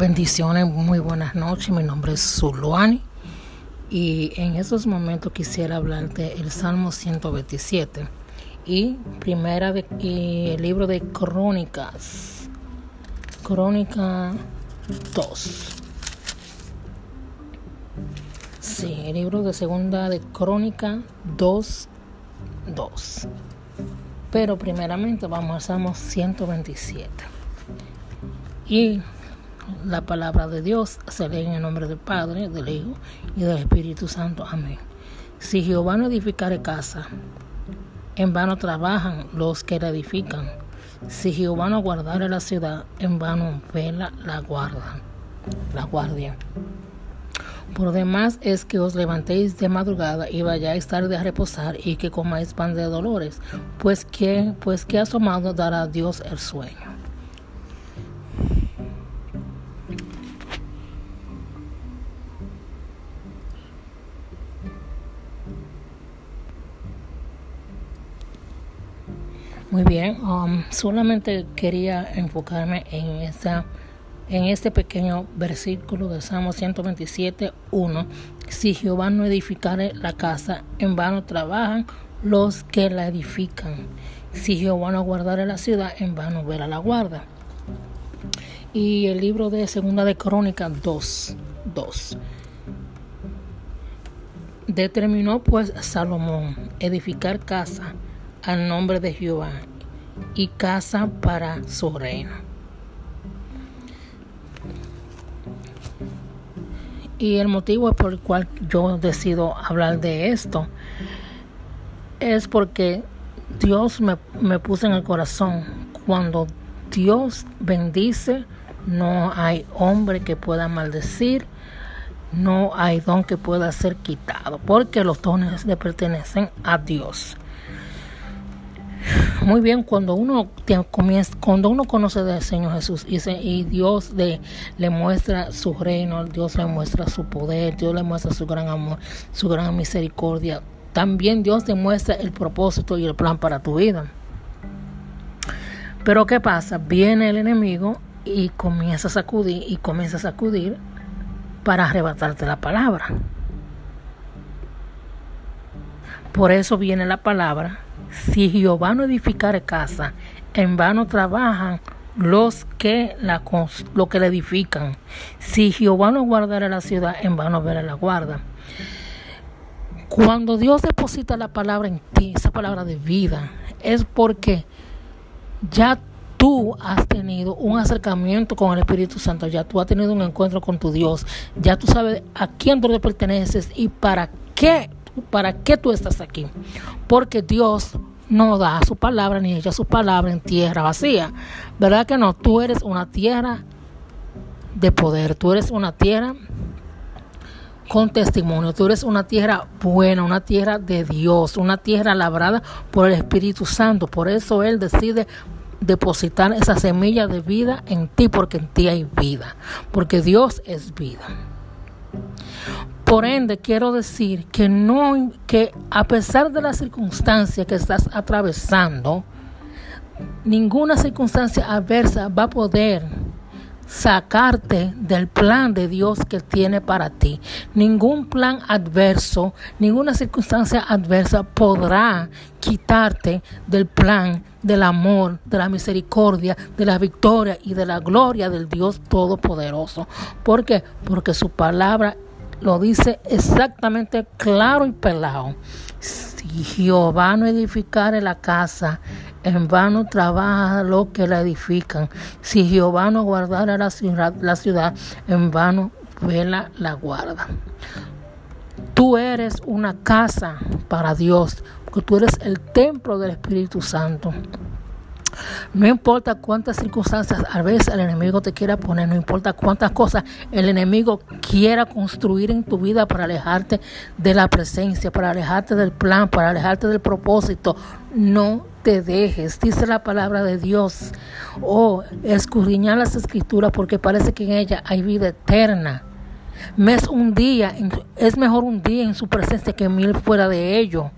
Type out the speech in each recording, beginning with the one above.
Bendiciones, muy buenas noches. Mi nombre es Zuluani y en estos momentos quisiera hablar del Salmo 127 y primera de, el libro de Crónicas, Crónica 2. Sí, el libro de segunda de Crónica 2, 2. Pero primeramente vamos al Salmo 127. Y la palabra de Dios se lee en el nombre del Padre, del Hijo y del Espíritu Santo. Amén. Si Jehová no edificare casa, en vano trabajan los que la edifican. Si Jehová no guardare la ciudad, en vano vela la guarda, la guardia. Por demás es que os levantéis de madrugada y vayáis tarde a reposar y que comáis pan de dolores, pues que, pues que asomado dará Dios el sueño. Muy bien, um, solamente quería enfocarme en esta en este pequeño versículo de Salmo 127, 1. Si Jehová no edificare la casa, en vano trabajan los que la edifican. Si Jehová no guardare la ciudad, en vano verá la guarda. Y el libro de Segunda de Crónicas 2, 2. Determinó pues Salomón edificar casa al nombre de Jehová y casa para su reino. Y el motivo por el cual yo decido hablar de esto es porque Dios me, me puso en el corazón. Cuando Dios bendice, no hay hombre que pueda maldecir, no hay don que pueda ser quitado, porque los dones le pertenecen a Dios muy bien cuando uno cuando uno conoce del Señor Jesús y, Dios le muestra su reino, Dios le muestra su poder, Dios le muestra su gran amor, su gran misericordia. También Dios te muestra el propósito y el plan para tu vida. Pero ¿qué pasa? Viene el enemigo y comienza a sacudir y comienza a sacudir para arrebatarte la palabra. Por eso viene la palabra si Jehová no edificare casa, en vano trabajan los que la, lo que la edifican. Si Jehová no guardara la ciudad, en vano verá la guarda. Cuando Dios deposita la palabra en ti, esa palabra de vida, es porque ya tú has tenido un acercamiento con el Espíritu Santo, ya tú has tenido un encuentro con tu Dios, ya tú sabes a quién tú le perteneces y para qué ¿Para qué tú estás aquí? Porque Dios no da su palabra ni echa su palabra en tierra vacía. ¿Verdad que no? Tú eres una tierra de poder, tú eres una tierra con testimonio, tú eres una tierra buena, una tierra de Dios, una tierra labrada por el Espíritu Santo. Por eso Él decide depositar esa semilla de vida en ti, porque en ti hay vida, porque Dios es vida. Por ende, quiero decir que no, que a pesar de las circunstancias que estás atravesando, ninguna circunstancia adversa va a poder sacarte del plan de Dios que tiene para ti. Ningún plan adverso, ninguna circunstancia adversa podrá quitarte del plan del amor, de la misericordia, de la victoria y de la gloria del Dios Todopoderoso. ¿Por qué? Porque su palabra lo dice exactamente claro y pelado. Si Jehová no edificare la casa, en vano trabaja lo que la edifican. Si Jehová no guardara la ciudad, la ciudad en vano vela la guarda. Tú eres una casa para Dios, porque tú eres el templo del Espíritu Santo. No importa cuántas circunstancias a veces el enemigo te quiera poner, no importa cuántas cosas el enemigo quiera construir en tu vida para alejarte de la presencia, para alejarte del plan, para alejarte del propósito, no te dejes, dice la palabra de Dios. O oh, escudriñar las escrituras porque parece que en ella hay vida eterna. Es un día, es mejor un día en su presencia que mil fuera de ello.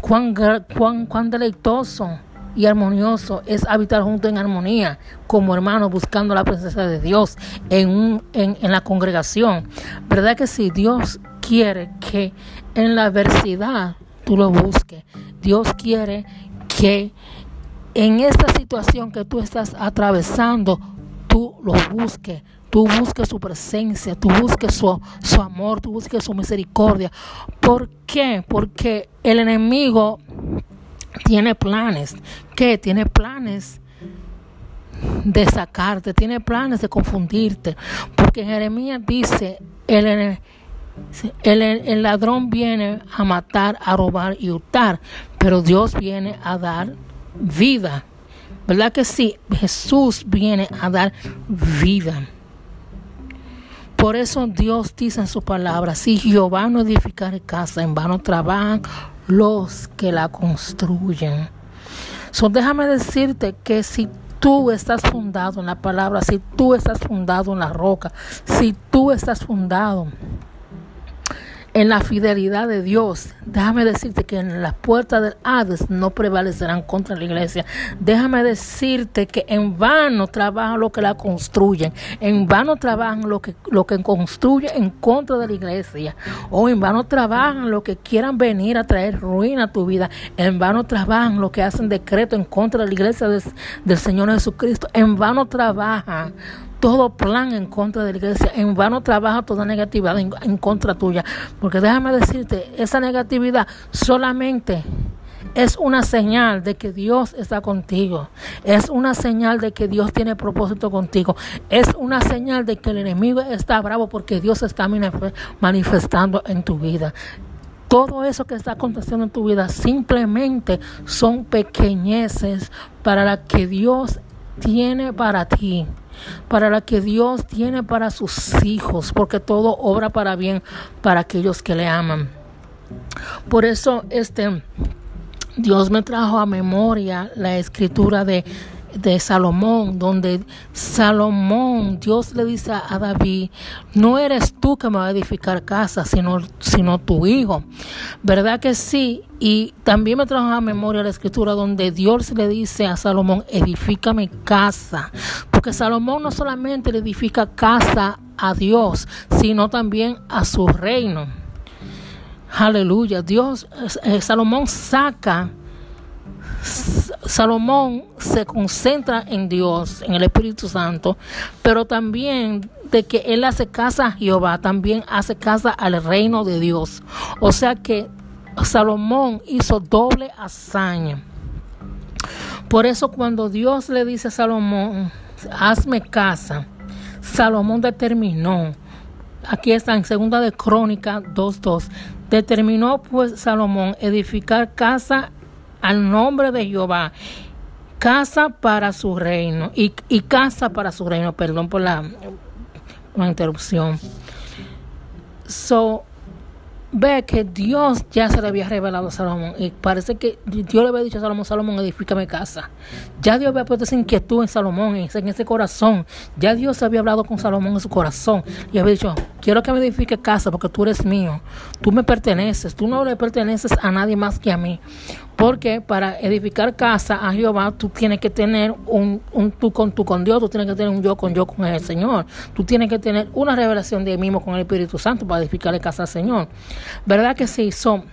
Cuán, cuán, cuán deleitoso y armonioso es habitar junto en armonía, como hermanos, buscando la presencia de Dios en, en, en la congregación. ¿Verdad que si Dios quiere que en la adversidad tú lo busques? Dios quiere que en esta situación que tú estás atravesando, tú lo busques, tú busques su presencia, tú busques su, su amor, tú busques su misericordia. ¿Por qué? Porque el enemigo tiene planes. ¿Qué? Tiene planes de sacarte, tiene planes de confundirte. Porque Jeremías dice, el, el, el, ladrón viene a matar, a robar y hurtar, pero Dios viene a dar vida. ¿Verdad que sí? Jesús viene a dar vida. Por eso Dios dice en su palabra, si Jehová no edificar casa, en vano trabajan los que la construyen. So, déjame decirte que si tú estás fundado en la palabra, si tú estás fundado en la roca, si tú estás fundado en la fidelidad de Dios. Déjame decirte que en las puertas del Hades no prevalecerán contra la iglesia. Déjame decirte que en vano trabajan los que la construyen. En vano trabajan los que, lo que construyen en contra de la iglesia. O en vano trabajan los que quieran venir a traer ruina a tu vida. En vano trabajan los que hacen decreto en contra de la iglesia del Señor Jesucristo. En vano trabajan todo plan en contra de la iglesia. En vano trabaja toda negatividad en, contra tuya. Porque déjame decirte, esa negatividad solamente es una señal de que Dios está contigo. Es una señal de que Dios tiene propósito contigo. Es una señal de que el enemigo está bravo porque Dios está manifestando en tu vida. Todo eso que está aconteciendo en tu vida simplemente son pequeñeces para la que Dios tiene para ti para la que Dios tiene para sus hijos, porque todo obra para bien para aquellos que le aman. Por eso este Dios me trajo a memoria la escritura de de Salomón, donde Salomón, Dios le dice a David, no eres tú que me va a edificar casa, sino, sino tu hijo. ¿Verdad que sí? Y también me trajo a memoria la escritura donde Dios le dice a Salomón, edifícame casa. Salomón no solamente le edifica casa a Dios, sino también a su reino. Aleluya. Dios, eh, Salomón saca Salomón se concentra en Dios, en el Espíritu Santo, pero también de que él hace casa a Jehová, también hace casa al reino de Dios. O sea que Salomón hizo doble hazaña. Por eso cuando Dios le dice a Salomón, hazme casa, Salomón determinó, aquí está en segunda de Crónica 2.2, determinó pues Salomón edificar casa al nombre de Jehová, casa para su reino, y, y casa para su reino, perdón por la, la interrupción. So, ve que Dios ya se le había revelado a Salomón y parece que Dios le había dicho a Salomón, Salomón, edifícame casa. Ya Dios había puesto esa inquietud en Salomón, en ese corazón. Ya Dios había hablado con Salomón en su corazón y había dicho, quiero que me edifique casa porque tú eres mío, tú me perteneces, tú no le perteneces a nadie más que a mí. Porque para edificar casa a Jehová, tú tienes que tener un, un tú con tú con Dios, tú tienes que tener un yo con yo con el Señor. Tú tienes que tener una revelación de mismo con el Espíritu Santo para edificarle casa al Señor. ¿Verdad que sí? Son.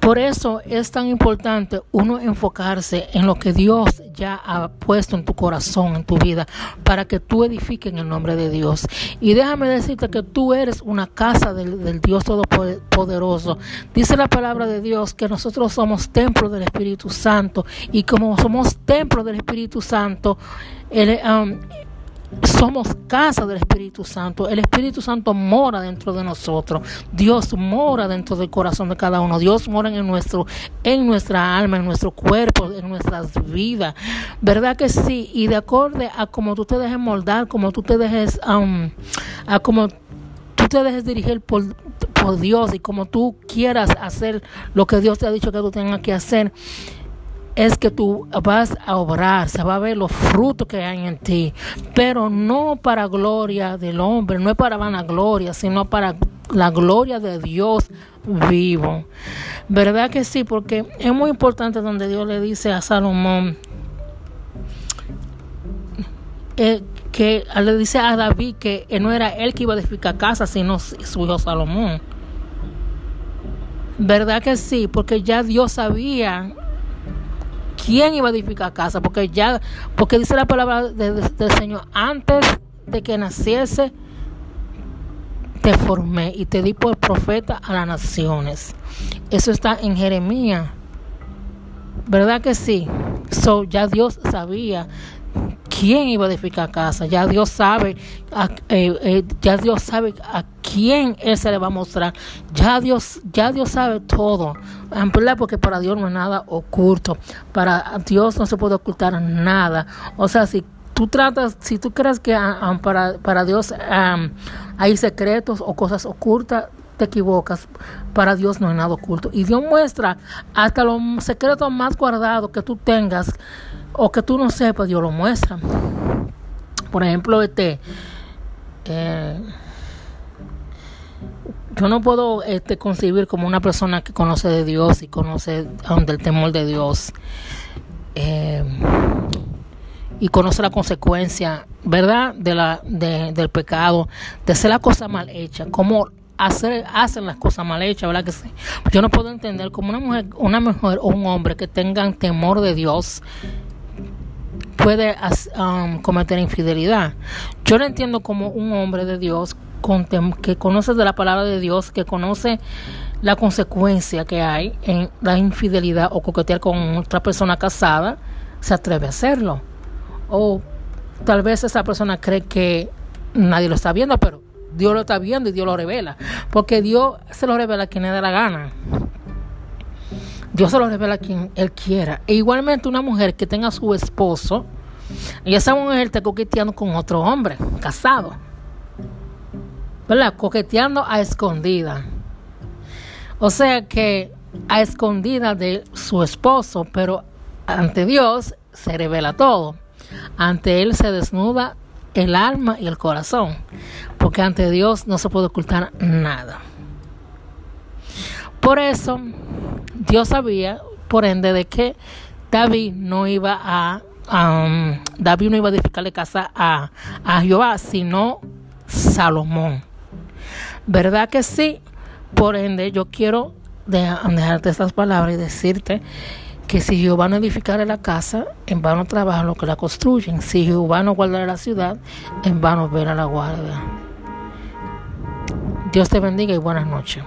Por eso es tan importante uno enfocarse en lo que Dios ya ha puesto en tu corazón, en tu vida, para que tú edifiques en el nombre de Dios. Y déjame decirte que tú eres una casa del, del Dios Todopoderoso. Dice la palabra de Dios que nosotros somos templo del Espíritu Santo y como somos templo del Espíritu Santo, el, um, somos casa del Espíritu Santo. El Espíritu Santo mora dentro de nosotros. Dios mora dentro del corazón de cada uno. Dios mora en nuestro, en nuestra alma, en nuestro cuerpo, en nuestras vidas. ¿Verdad que sí? Y de acuerdo a como tú te dejes moldar, como tú te dejes, um, a como tú te dejes dirigir por, por Dios y como tú quieras hacer lo que Dios te ha dicho que tú tengas que hacer es que tú vas a obrar, se va a ver los frutos que hay en ti, pero no para gloria del hombre, no es para vanagloria, sino para la gloria de Dios vivo. ¿Verdad que sí? Porque es muy importante donde Dios le dice a Salomón eh, que le dice a David que no era él que iba a edificar casa, sino su hijo Salomón. ¿Verdad que sí? Porque ya Dios sabía quién iba a edificar casa, porque ya, porque dice la palabra del Señor, antes de que naciese, te formé y te di por profeta a las naciones. Eso está en Jeremías. ¿Verdad que sí? So, ya Dios sabía quién iba a edificar casa. Ya Dios sabe, eh, eh, ya Dios sabe a quién él se le va a mostrar. Ya Dios, ya Dios sabe todo. Porque para Dios no es nada oculto. Para Dios no se puede ocultar nada. O sea, si tú tratas, si tú crees que ah, ah, para, para Dios hay secretos o cosas ocultas, te equivocas. Para Dios no hay nada oculto. Y Dios muestra hasta los secretos más guardados que tú tengas o que tú no sepas, Dios lo muestra. Por ejemplo, este... Eh, yo no puedo este, concebir como una persona que conoce de Dios y conoce um, del temor de Dios. Eh, y conoce la consecuencia, ¿verdad? De la, de, del pecado, de hacer la cosa mal hecha, cómo hacer, hacen las cosas mal hechas, ¿verdad que sí? Yo no puedo entender como una mujer, una mujer o un hombre que tengan temor de Dios puede um, cometer infidelidad. Yo no entiendo como un hombre de Dios que conoce de la palabra de Dios, que conoce la consecuencia que hay en la infidelidad o coquetear con otra persona casada, se atreve a hacerlo. O tal vez esa persona cree que nadie lo está viendo, pero Dios lo está viendo y Dios lo revela. Porque Dios se lo revela a quien le da la gana. Dios se lo revela a quien Él quiera. E igualmente una mujer que tenga su esposo y esa mujer está coqueteando con otro hombre, casado. ¿Verdad? Coqueteando a escondida. O sea que a escondida de su esposo, pero ante Dios se revela todo. Ante Él se desnuda el alma y el corazón, porque ante Dios no se puede ocultar nada. Por eso, Dios sabía, por ende, de que David no iba a, um, David no iba a edificarle casa a, a Jehová, sino Salomón. ¿Verdad que sí? Por ende, yo quiero dejarte estas palabras y decirte que si Jehová no edificara la casa, en vano trabajan los que la construyen. Si Jehová no guardara la ciudad, en vano verá la guardia. Dios te bendiga y buenas noches.